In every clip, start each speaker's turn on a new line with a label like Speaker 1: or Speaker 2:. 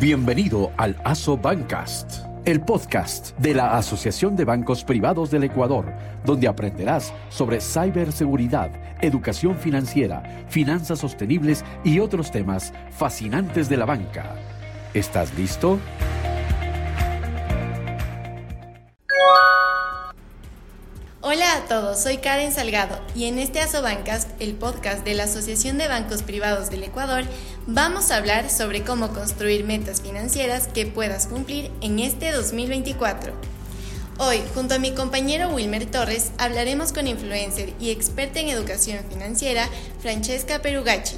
Speaker 1: Bienvenido al ASO Bancast, el podcast de la Asociación de Bancos Privados del Ecuador, donde aprenderás sobre ciberseguridad, educación financiera, finanzas sostenibles y otros temas fascinantes de la banca. ¿Estás listo?
Speaker 2: A todos, soy Karen Salgado y en este Asobancas, el podcast de la Asociación de Bancos Privados del Ecuador, vamos a hablar sobre cómo construir metas financieras que puedas cumplir en este 2024. Hoy, junto a mi compañero Wilmer Torres, hablaremos con influencer y experta en educación financiera, Francesca Perugacci,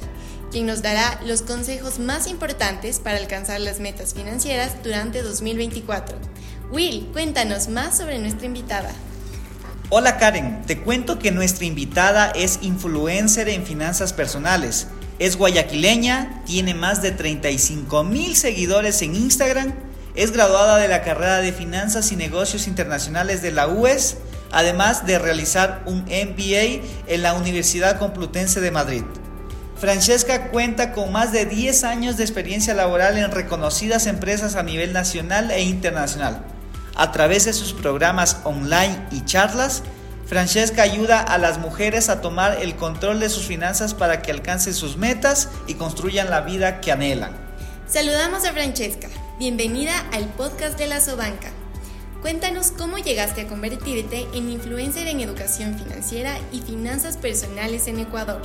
Speaker 2: quien nos dará los consejos más importantes para alcanzar las metas financieras durante 2024. Will, cuéntanos más sobre nuestra invitada.
Speaker 3: Hola Karen, te cuento que nuestra invitada es influencer en finanzas personales. Es guayaquileña, tiene más de 35 mil seguidores en Instagram, es graduada de la carrera de Finanzas y Negocios Internacionales de la UES, además de realizar un MBA en la Universidad Complutense de Madrid. Francesca cuenta con más de 10 años de experiencia laboral en reconocidas empresas a nivel nacional e internacional. A través de sus programas online y charlas, Francesca ayuda a las mujeres a tomar el control de sus finanzas para que alcancen sus metas y construyan la vida que anhelan.
Speaker 2: Saludamos a Francesca. Bienvenida al podcast de la Sobanca. Cuéntanos cómo llegaste a convertirte en influencer en educación financiera y finanzas personales en Ecuador.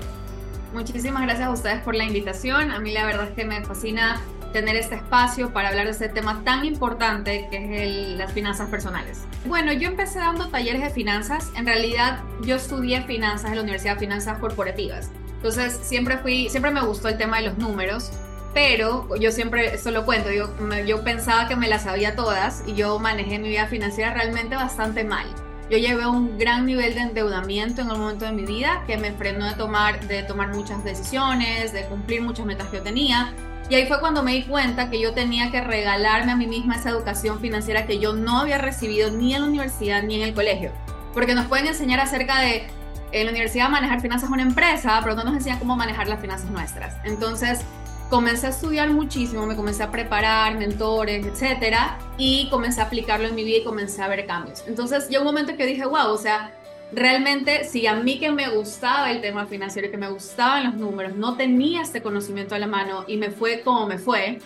Speaker 4: Muchísimas gracias a ustedes por la invitación. A mí la verdad es que me fascina tener este espacio para hablar de este tema tan importante que es las finanzas personales. Bueno, yo empecé dando talleres de finanzas. En realidad, yo estudié finanzas en la Universidad de Finanzas Corporativas. Entonces, siempre fui, siempre me gustó el tema de los números, pero yo siempre, eso lo cuento, yo, yo pensaba que me las sabía todas y yo manejé mi vida financiera realmente bastante mal. Yo llevé un gran nivel de endeudamiento en un momento de mi vida que me frenó de tomar, de tomar muchas decisiones, de cumplir muchas metas que yo tenía y ahí fue cuando me di cuenta que yo tenía que regalarme a mí misma esa educación financiera que yo no había recibido ni en la universidad ni en el colegio. Porque nos pueden enseñar acerca de en la universidad manejar finanzas una empresa, pero no nos enseñan cómo manejar las finanzas nuestras. Entonces comencé a estudiar muchísimo, me comencé a preparar, mentores, etcétera, y comencé a aplicarlo en mi vida y comencé a ver cambios. Entonces llegó un momento que dije, wow, o sea, realmente si a mí que me gustaba el tema financiero que me gustaban los números, no tenía este conocimiento a la mano y me fue como me fue,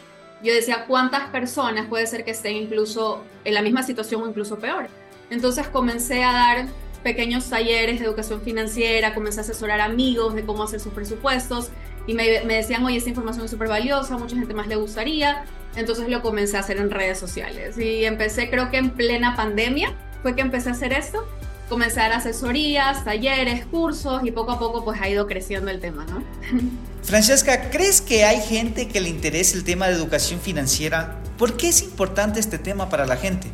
Speaker 4: yo decía, ¿cuántas personas puede ser que estén incluso en la misma situación o incluso peor? Entonces comencé a dar pequeños talleres de educación financiera, comencé a asesorar amigos de cómo hacer sus presupuestos y me, me decían, oye, esta información es súper valiosa, mucha gente más le gustaría. Entonces lo comencé a hacer en redes sociales y empecé creo que en plena pandemia fue que empecé a hacer esto comenzar asesorías, talleres, cursos y poco a poco pues ha ido creciendo el tema, ¿no?
Speaker 3: Francesca, ¿crees que hay gente que le interese el tema de educación financiera? ¿Por qué es importante este tema para la gente?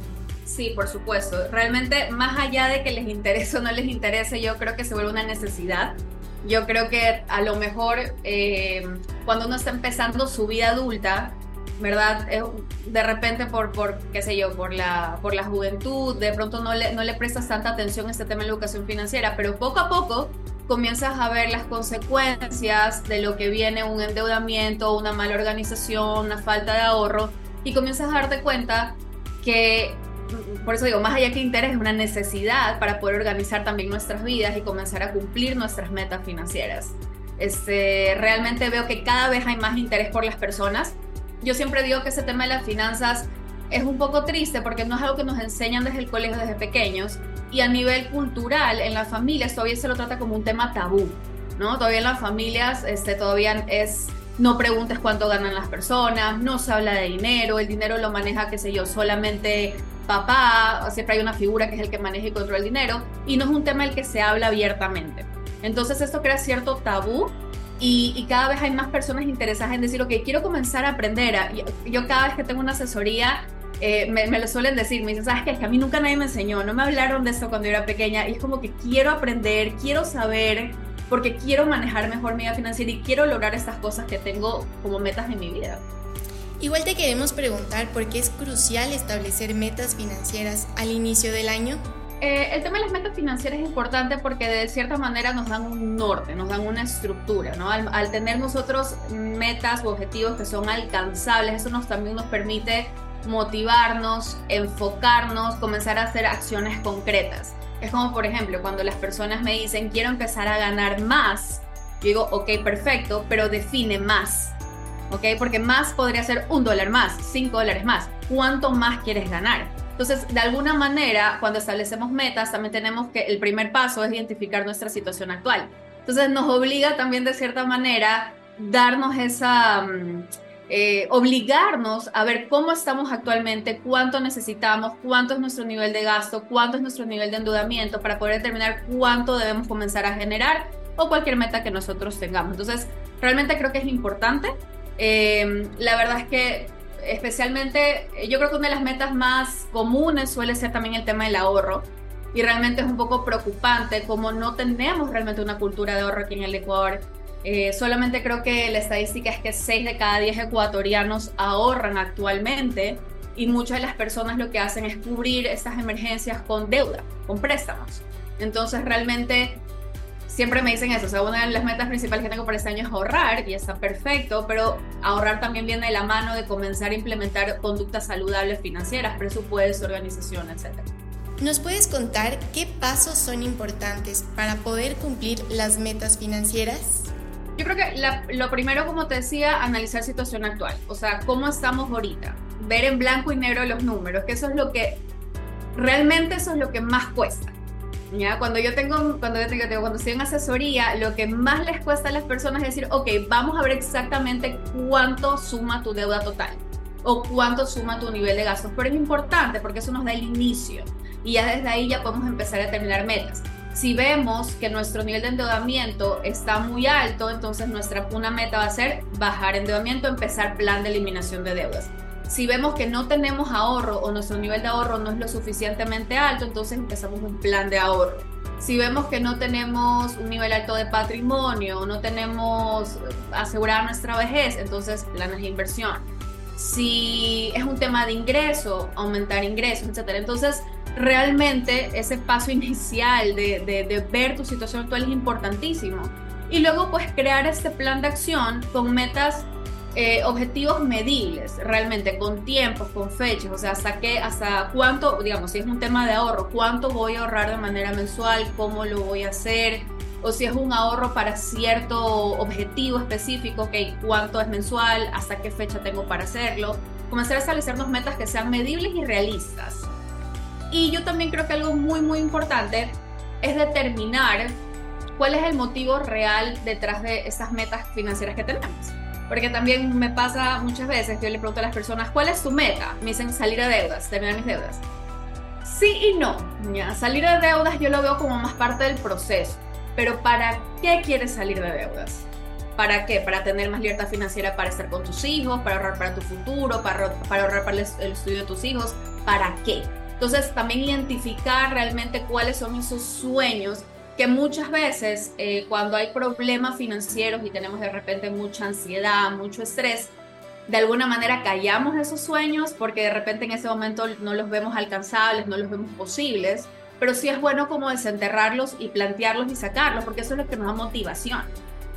Speaker 4: Sí, por supuesto. Realmente, más allá de que les interese o no les interese, yo creo que se vuelve una necesidad. Yo creo que a lo mejor eh, cuando uno está empezando su vida adulta, ¿verdad? de repente por, por, qué sé yo, por la, por la juventud, de pronto no le, no le prestas tanta atención a este tema de la educación financiera, pero poco a poco comienzas a ver las consecuencias de lo que viene un endeudamiento, una mala organización, una falta de ahorro, y comienzas a darte cuenta que, por eso digo, más allá que interés, es una necesidad para poder organizar también nuestras vidas y comenzar a cumplir nuestras metas financieras. Este, realmente veo que cada vez hay más interés por las personas yo siempre digo que ese tema de las finanzas es un poco triste porque no es algo que nos enseñan desde el colegio desde pequeños y a nivel cultural en las familias todavía se lo trata como un tema tabú, ¿no? Todavía en las familias este, todavía es no preguntes cuánto ganan las personas, no se habla de dinero, el dinero lo maneja, qué sé yo, solamente papá, siempre hay una figura que es el que maneja y controla el dinero y no es un tema del que se habla abiertamente. Entonces esto crea cierto tabú y, cada vez hay más personas interesadas en decir, ok, quiero comenzar a aprender. yo, cada vez que tengo una asesoría, eh, me, lo suelen decir, me dicen, ¿sabes qué? Es que a mí nunca nadie me enseñó, no me hablaron de esto cuando yo era pequeña. Y es como que quiero aprender, quiero saber, porque quiero manejar mejor mi vida financiera y quiero lograr estas cosas que tengo como metas en mi vida.
Speaker 2: Igual te queremos preguntar por qué es crucial establecer metas financieras al inicio del año.
Speaker 4: Eh, el tema de las metas financieras es importante porque de cierta manera nos dan un norte, nos dan una estructura, ¿no? Al, tener nosotros metas u objetivos que son alcanzables, eso nos también nos permite motivarnos, enfocarnos, comenzar a hacer acciones concretas. Es como, por ejemplo, cuando las personas me dicen, quiero empezar a ganar más, yo digo, ok, perfecto, pero define más. ¿Ok? Porque más podría ser un dólar más, cinco dólares más. ¿Cuánto más quieres ganar? Entonces, de alguna manera, cuando establecemos metas, también tenemos que el primer paso es identificar nuestra situación actual. Entonces, nos obliga también de cierta manera darnos esa, mm, eh, obligarnos a ver cómo estamos actualmente, cuánto necesitamos, cuánto es nuestro nivel de gasto, cuánto es nuestro nivel de endeudamiento para poder determinar cuánto debemos comenzar a generar o cualquier meta que nosotros tengamos. Entonces, realmente creo que es importante. Eh, la verdad es que especialmente, eh, yo creo que una de las metas más comunes suele ser también el tema del ahorro. Y realmente es un poco preocupante como no tenemos realmente una cultura de ahorro aquí en el Ecuador. Eh, solamente creo que la estadística es que 6 de cada 10 ecuatorianos ahorran actualmente y muchas de las personas lo que hacen es cubrir estas emergencias con deuda, con préstamos. Entonces realmente siempre me dicen eso, o sea, una de las metas principales que tengo para este año es ahorrar y está perfecto, pero ahorrar también viene de la mano de comenzar a implementar conductas saludables financieras, presupuesto, organización, etc.
Speaker 2: ¿Nos puedes contar qué pasos son importantes para poder cumplir las metas financieras?
Speaker 4: Yo creo que lo primero, como te decía, analizar situación actual, o sea, cómo estamos ahorita, ver en blanco y negro los números, que eso es lo que realmente eso es lo que más cuesta. Cuando yo tengo, cuando yo tengo, cuando estoy en asesoría, lo que más les cuesta a las personas es decir, ok, vamos a ver exactamente cuánto suma tu deuda total o cuánto suma tu nivel de gastos. Pero es importante porque eso nos da el inicio y ya desde ahí ya podemos empezar a determinar metas. Si vemos que nuestro nivel de endeudamiento está muy alto, entonces nuestra una meta va a ser bajar endeudamiento, empezar plan de eliminación de deudas. Si vemos que no tenemos ahorro o nuestro nivel de ahorro no es lo suficientemente alto, entonces empezamos un plan de ahorro. Si vemos que no tenemos un nivel alto de patrimonio, no tenemos asegurada nuestra vejez, entonces planes de inversión. Si es un tema de ingreso, aumentar ingresos, etc. Entonces, realmente ese paso inicial de, de, de ver tu situación actual es importantísimo. Y luego, pues, crear este plan de acción con metas eh, objetivos medibles, realmente con tiempos, con fechas, o sea, hasta qué, hasta cuánto, digamos, si es un tema de ahorro, cuánto voy a ahorrar de manera mensual, cómo lo voy a hacer, o si es un ahorro para cierto objetivo específico, ok, cuánto es mensual, hasta qué fecha tengo para hacerlo, comenzar a establecernos metas que sean medibles y realistas. Y yo también creo que algo muy, muy importante es determinar cuál es el motivo real detrás de esas metas financieras que tenemos. Porque también me pasa muchas veces que yo le pregunto a las personas, ¿cuál es tu meta? Me dicen salir de deudas, terminar mis deudas. Sí y no. ¿ya? Salir de deudas yo lo veo como más parte del proceso. Pero ¿para qué quieres salir de deudas? ¿Para qué? Para tener más libertad financiera para estar con tus hijos, para ahorrar para tu futuro, para, para ahorrar para el, el estudio de tus hijos. ¿Para qué? Entonces también identificar realmente cuáles son esos sueños que muchas veces eh, cuando hay problemas financieros y tenemos de repente mucha ansiedad, mucho estrés, de alguna manera callamos esos sueños porque de repente en ese momento no los vemos alcanzables, no los vemos posibles, pero sí es bueno como desenterrarlos y plantearlos y sacarlos porque eso es lo que nos da motivación.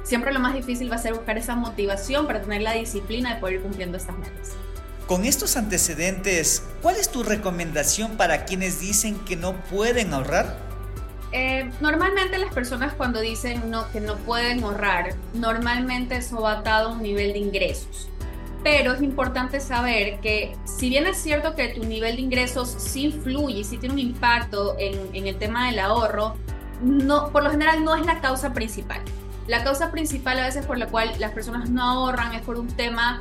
Speaker 4: Siempre lo más difícil va a ser buscar esa motivación para tener la disciplina de poder ir cumpliendo estas metas.
Speaker 3: Con estos antecedentes, ¿cuál es tu recomendación para quienes dicen que no pueden ahorrar?
Speaker 4: Eh, normalmente las personas cuando dicen que no pueden ahorrar, normalmente eso va atado a un nivel de ingresos. Pero es importante saber que si bien es cierto que tu nivel de ingresos sí influye, sí tiene un impacto en, en el tema del ahorro, no, por lo general no es la causa principal. La causa principal a veces por la cual las personas no ahorran es por un tema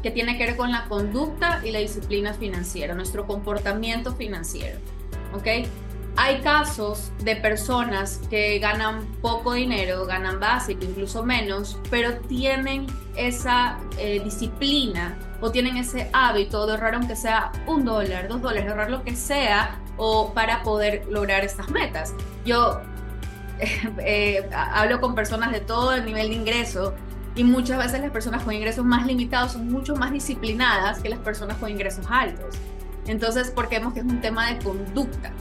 Speaker 4: que tiene que ver con la conducta y la disciplina financiera, nuestro comportamiento financiero. ¿Ok? Hay casos de personas que ganan poco dinero, ganan básico, incluso menos, pero tienen esa eh, disciplina o tienen ese hábito de ahorrar aunque sea un dólar, dos dólares, ahorrar lo que sea o para poder lograr estas metas. Yo eh, hablo con personas de todo el nivel de ingreso y muchas veces las personas con ingresos más limitados son mucho más disciplinadas que las personas con ingresos altos. Entonces, porque vemos que es un tema de conducta.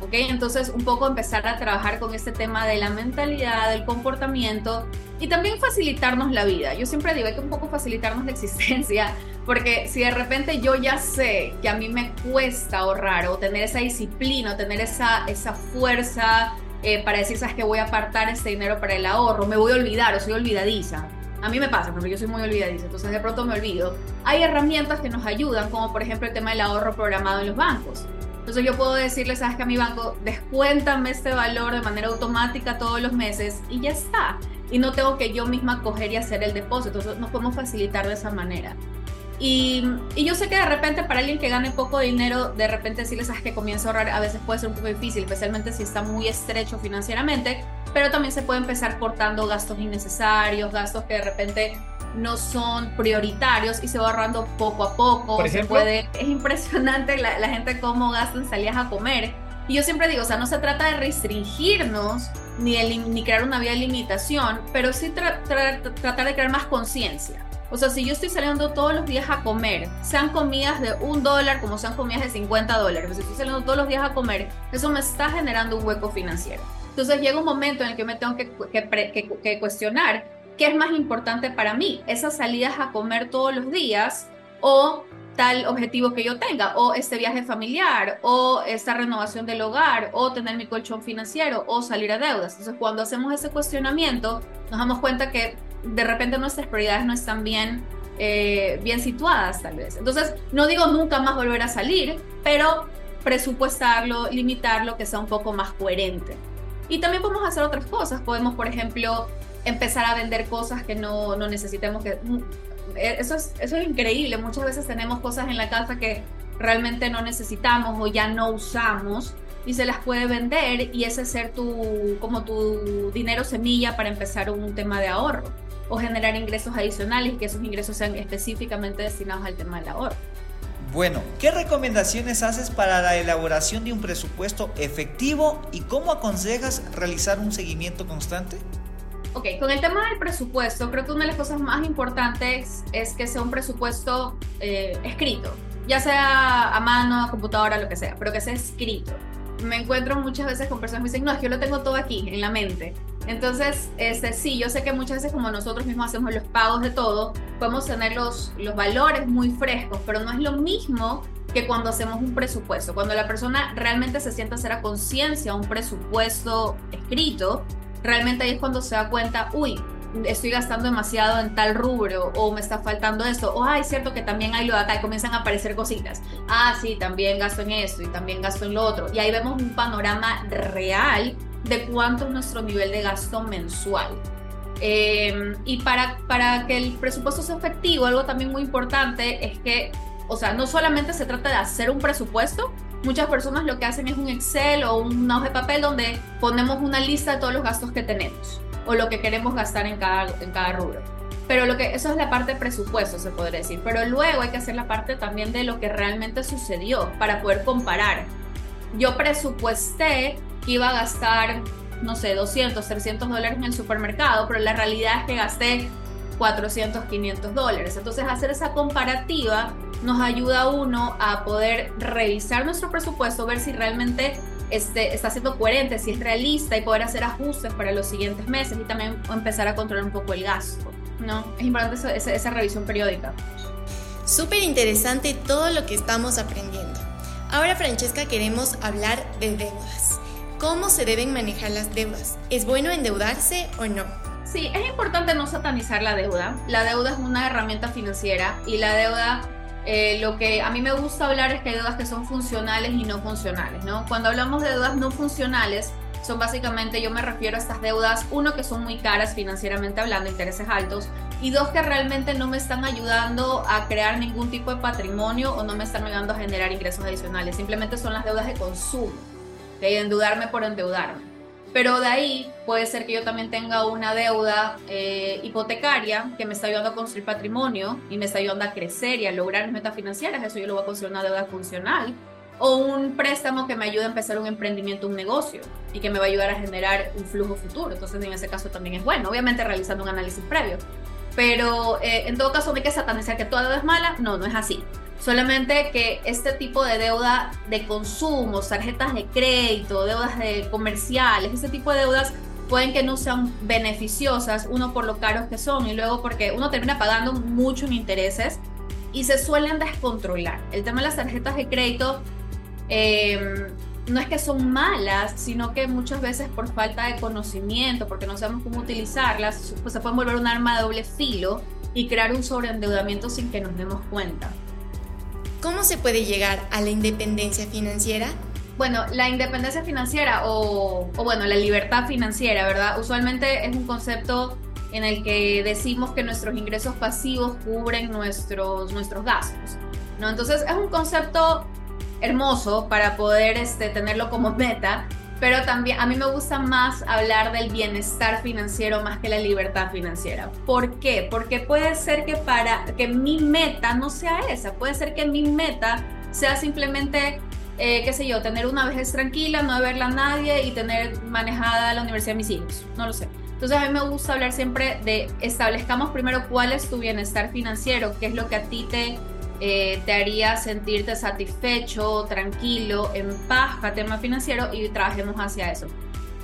Speaker 4: ¿Ok? Entonces, un poco empezar a trabajar con este tema de la mentalidad, del comportamiento y también facilitarnos la vida. Yo siempre digo, hay que un poco facilitarnos la existencia, porque si de repente yo ya sé que a mí me cuesta ahorrar o tener esa disciplina, o tener esa, esa fuerza eh, para decir, sabes que voy a apartar este dinero para el ahorro, me voy a olvidar o soy olvidadiza. A mí me pasa, porque yo soy muy olvidadiza, entonces de pronto me olvido. Hay herramientas que nos ayudan, como por ejemplo el tema del ahorro programado en los bancos. Entonces yo puedo decirle, sabes que a mi banco, descuéntame este valor de manera automática todos los meses y ya está. Y no tengo que yo misma coger y hacer el depósito. Entonces nos podemos facilitar de esa manera. Y, y, yo sé que de repente para alguien que gane poco dinero, de repente decirle, sabes que comienza a ahorrar, a veces puede ser un poco difícil, especialmente si está muy estrecho financieramente, pero también se puede empezar cortando gastos innecesarios, gastos que de repente no son prioritarios y se va ahorrando poco a poco.
Speaker 3: Por ejemplo,
Speaker 4: puede, es impresionante la, la, gente cómo gasta en salidas a comer. Y yo siempre digo, o sea, no se trata de restringirnos ni, de, ni crear una vía de limitación, pero sí tra tra tratar de crear más conciencia. O sea, si yo estoy saliendo todos los días a comer, sean comidas de un dólar como sean comidas de 50 dólares, si estoy saliendo todos los días a comer, eso me está generando un hueco financiero. Entonces llega un momento en el que me tengo que, que, que, que cuestionar qué es más importante para mí, esas salidas a comer todos los días o tal objetivo que yo tenga, o este viaje familiar, o esta renovación del hogar, o tener mi colchón financiero, o salir a deudas. Entonces, cuando hacemos ese cuestionamiento, nos damos cuenta que de repente nuestras prioridades no están bien, eh, bien situadas, tal vez. Entonces, no digo nunca más volver a salir, pero presupuestarlo, limitarlo, que sea un poco más coherente. Y también podemos hacer otras cosas. Podemos, por ejemplo, empezar a vender cosas que no, no necesitemos que... Eso es, eso es increíble. Muchas veces tenemos cosas en la casa que realmente no necesitamos o ya no usamos y se las puede vender y ese ser tu como tu dinero semilla para empezar un tema de ahorro o generar ingresos adicionales y que esos ingresos sean específicamente destinados al tema del ahorro.
Speaker 3: Bueno, ¿qué recomendaciones haces para la elaboración de un presupuesto efectivo y cómo aconsejas realizar un seguimiento constante?
Speaker 4: Ok, con el tema del presupuesto, creo que una de las cosas más importantes es que sea un presupuesto eh, escrito, ya sea a mano, a computadora, lo que sea, pero que sea escrito. Me encuentro muchas veces con personas que dicen, no, es que yo lo tengo todo aquí, en la mente. Entonces, este, sí, yo sé que muchas veces como nosotros mismos hacemos los pagos de todo, podemos tener los, los valores muy frescos, pero no es lo mismo que cuando hacemos un presupuesto. Cuando la persona realmente se sienta hacer a conciencia un presupuesto escrito, realmente ahí es cuando se da cuenta, uy, estoy gastando demasiado en tal rubro o me está faltando esto, o ay, cierto que también hay lo de acá y comienzan a aparecer cositas. Ah, sí, también gasto en esto y también gasto en lo otro. Y ahí vemos un panorama real de cuánto es nuestro nivel de gasto mensual. Eh, y para, para que el presupuesto sea efectivo, algo también muy importante es que, o sea, no solamente se trata de hacer un presupuesto, muchas personas lo que hacen es un Excel o una hoja de papel donde ponemos una lista de todos los gastos que tenemos o lo que queremos gastar en cada, en cada rubro. Pero lo que, eso es la parte de presupuesto, se podría decir. Pero luego hay que hacer la parte también de lo que realmente sucedió para poder comparar. Yo presupuesté que iba a gastar, no sé, 200, 300 dólares en el supermercado, pero la realidad es que gasté 400, 500 dólares. Entonces hacer esa comparativa nos ayuda a uno a poder revisar nuestro presupuesto, ver si realmente este, está siendo coherente, si es realista y poder hacer ajustes para los siguientes meses y también empezar a controlar un poco el gasto. ¿no? Es importante esa, esa, esa revisión periódica.
Speaker 2: Súper interesante todo lo que estamos aprendiendo. Ahora, Francesca, queremos hablar de deudas. ¿Cómo se deben manejar las deudas? ¿Es bueno endeudarse o no?
Speaker 4: Sí, es importante no satanizar la deuda. La deuda es una herramienta financiera y la deuda eh, lo que a mí me gusta hablar es que hay deudas que son funcionales y no funcionales, ¿no? Cuando hablamos de deudas no funcionales, son básicamente, yo me refiero a estas deudas, uno, que son muy caras financieramente hablando, intereses altos, y dos, que realmente no me están ayudando a crear ningún tipo de patrimonio o no me están ayudando a generar ingresos adicionales, simplemente son las deudas de consumo, de endeudarme por endeudarme. Pero de ahí puede ser que yo también tenga una deuda eh, hipotecaria que me está ayudando a construir patrimonio y me está ayudando a crecer y a lograr mis metas financieras. Eso yo lo voy a considerar una deuda funcional. O un préstamo que me ayude a empezar un emprendimiento, un negocio y que me va a ayudar a generar un flujo futuro. Entonces, en ese caso también es bueno, obviamente realizando un análisis previo. Pero eh, en todo caso, no hay que satanizar que toda deuda es mala. No, no es así. Solamente que este tipo de deuda de consumo, tarjetas de crédito, deudas de comerciales, este tipo de deudas pueden que no sean beneficiosas, uno por lo caros que son y luego porque uno termina pagando mucho en intereses y se suelen descontrolar. El tema de las tarjetas de crédito em, no es que son malas, sino que muchas veces por falta de conocimiento, porque no sabemos cómo utilizarlas, pues se pueden volver un arma de doble filo y crear un sobreendeudamiento sin que nos demos cuenta.
Speaker 2: ¿Cómo se puede llegar a la independencia financiera?
Speaker 4: Bueno, la independencia financiera o, bueno, la libertad financiera, ¿verdad? Usualmente es un concepto en el que decimos que nuestros ingresos pasivos cubren nuestros, nuestros gastos, ¿no? Entonces es un concepto hermoso para poder este, tenerlo como meta, pero también a mí me gusta más hablar del bienestar financiero más que la libertad financiera. ¿Por qué? Porque puede ser que para que mi meta no sea esa, puede ser que mi meta sea simplemente eh, qué sé yo, tener una vejez tranquila, no verla a nadie y tener manejada la universidad de mis hijos. No lo sé. Entonces a mí me gusta hablar siempre de establezcamos primero cuál es tu bienestar financiero, qué es lo que a ti te, eh, te haría sentirte satisfecho, tranquilo, en paz, tema financiero y trabajemos hacia eso.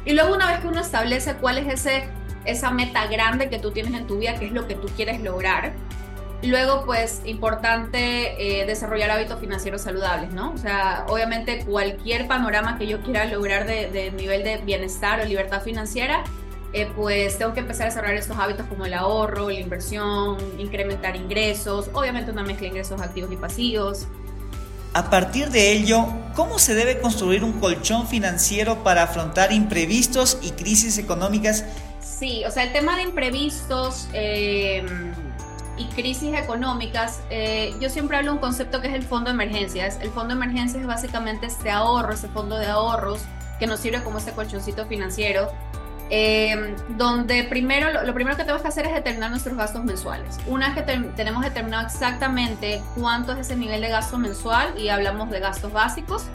Speaker 4: Y luego una vez que uno establece cuál es ese, esa meta grande que tú tienes en tu vida, qué es lo que tú quieres lograr, Luego, pues, importante eh, desarrollar hábitos financieros saludables, ¿no? O sea, obviamente cualquier panorama que yo quiera lograr de, nivel de bienestar o libertad financiera, eh, pues tengo que empezar a desarrollar estos hábitos como el ahorro, la inversión, incrementar ingresos, obviamente una mezcla de ingresos activos y pasivos.
Speaker 3: A partir de ello, ¿cómo se debe construir un colchón financiero para afrontar imprevistos y crisis económicas?
Speaker 4: Sí, o sea, el tema de imprevistos... Eh, y crisis económicas, eh, yo siempre hablo de un concepto que es el fondo de emergencias. El fondo de emergencias es básicamente este ahorro, ese fondo de ahorros que nos sirve como ese colchoncito financiero, eh, donde primero lo, primero que tenemos que hacer es determinar nuestros gastos mensuales. Una vez que tenemos determinado exactamente cuánto es ese nivel de gasto mensual y hablamos de gastos básicos,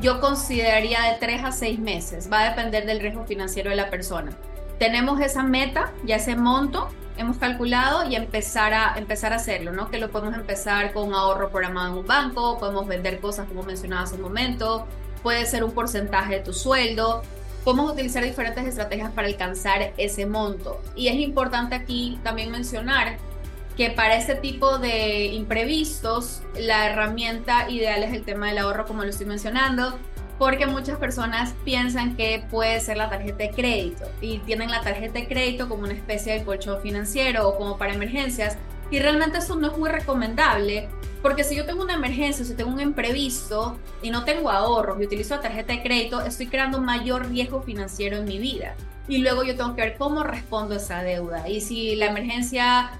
Speaker 4: yo consideraría de 3 a 6 meses. Va a depender del riesgo financiero de la persona. Tenemos esa meta, ya ese monto, hemos calculado y empezar a, empezar a hacerlo, ¿no? Que lo podemos empezar con ahorro programado en un banco, podemos vender cosas como mencionaba hace un momento, puede ser un porcentaje de tu sueldo, podemos utilizar diferentes estrategias para alcanzar ese monto. Y es importante aquí también mencionar que para este tipo de imprevistos, la herramienta ideal es el tema del ahorro, como lo estoy mencionando porque muchas personas piensan que puede ser la tarjeta de crédito y tienen la tarjeta de crédito como una especie de colchón financiero o como para emergencias y realmente eso no es muy recomendable porque si yo tengo una emergencia, si tengo un imprevisto y no tengo ahorros y utilizo la tarjeta de crédito, estoy creando mayor riesgo financiero en mi vida. Y luego yo tengo que ver cómo respondo a esa deuda. Y si la emergencia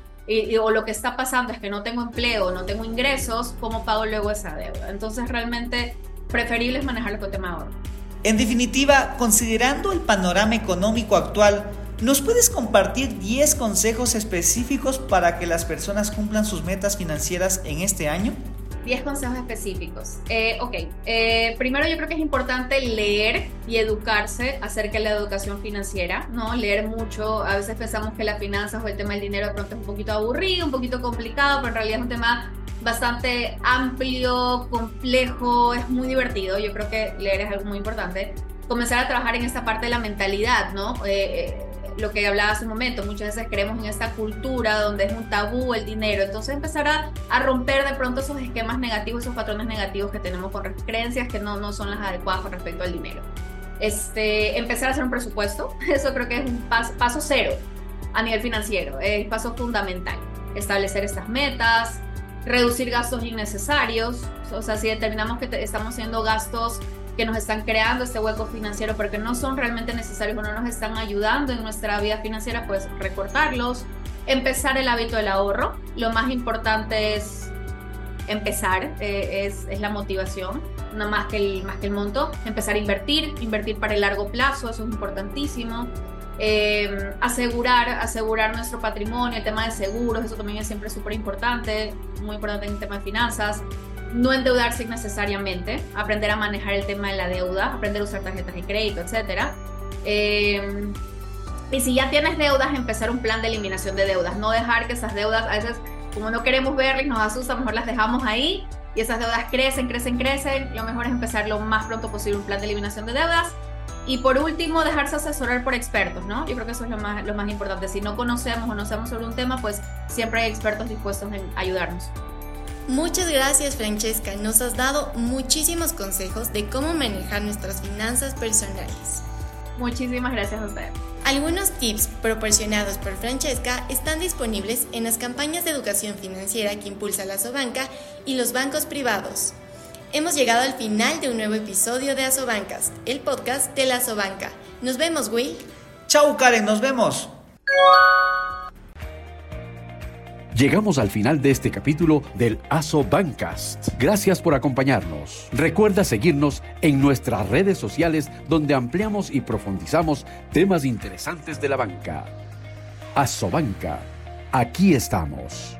Speaker 4: o lo que está pasando es que no tengo empleo, no tengo ingresos, ¿cómo pago luego esa deuda? Entonces realmente preferible es manejarlo con tema ahorro.
Speaker 3: En definitiva, considerando el panorama económico actual, ¿nos puedes compartir 10 consejos específicos para que las personas cumplan sus metas financieras en este año?
Speaker 4: 10 consejos específicos. Eh, ok, eh, primero yo creo que es importante leer y educarse acerca de la educación financiera, ¿no? Leer mucho, a veces pensamos que las finanzas o el tema del dinero de pronto es un poquito aburrido, un poquito complicado, pero en realidad es un tema bastante amplio, complejo, es muy divertido. Yo creo que leer es algo muy importante. Comenzar a trabajar en esta parte de la mentalidad, ¿no? Eh, eh, lo que hablaba hace un momento, muchas veces creemos en esta cultura donde es un tabú el dinero. Entonces empezar a, a romper de pronto esos esquemas negativos, esos patrones negativos que tenemos con creencias que no, no son las adecuadas con respecto al dinero. Este, empezar a hacer un presupuesto, eso creo que es un paso cero a nivel financiero, es paso fundamental. Establecer estas metas, reducir gastos innecesarios, o sea, si determinamos que estamos haciendo gastos que nos están creando este hueco financiero porque no son realmente necesarios o no nos están ayudando en nuestra vida financiera, pues recortarlos, empezar el hábito del ahorro, lo más importante es empezar, eh, es, es, la motivación, no más que, el, más que el monto, empezar a invertir, invertir para el largo plazo, eso es importantísimo, eh, asegurar, asegurar nuestro patrimonio, el tema de seguros, eso también es siempre súper importante, muy importante en el tema de finanzas. No endeudarse innecesariamente, aprender a manejar el tema de la deuda, aprender a usar tarjetas de crédito, etc. Eh, y si ya tienes deudas, empezar un plan de eliminación de deudas, no dejar que esas deudas, a veces como no queremos verlas nos asusta, mejor las dejamos ahí y esas deudas crecen, crecen, crecen. Lo mejor es empezar lo más pronto posible un plan de eliminación de deudas. Y por último, dejarse asesorar por expertos, ¿no? Yo creo que eso es lo más, lo más importante. Si no conocemos o no sabemos sobre un tema, pues siempre hay expertos dispuestos en ayudarnos.
Speaker 2: Muchas gracias Francesca, nos has dado muchísimos consejos de cómo manejar nuestras finanzas personales.
Speaker 4: Muchísimas gracias a usted.
Speaker 2: Algunos tips proporcionados por Francesca están disponibles en las campañas de educación financiera que impulsa la Sobanca y los bancos privados. Hemos llegado al final de un nuevo episodio de Asobancas, el podcast de la Sobanca. Nos vemos, Will.
Speaker 3: Chau, Karen, nos vemos.
Speaker 1: Llegamos al final de este capítulo del ASO Bancast. Gracias por acompañarnos. Recuerda seguirnos en nuestras redes sociales donde ampliamos y profundizamos temas interesantes de la banca. ASO Banca. Aquí estamos.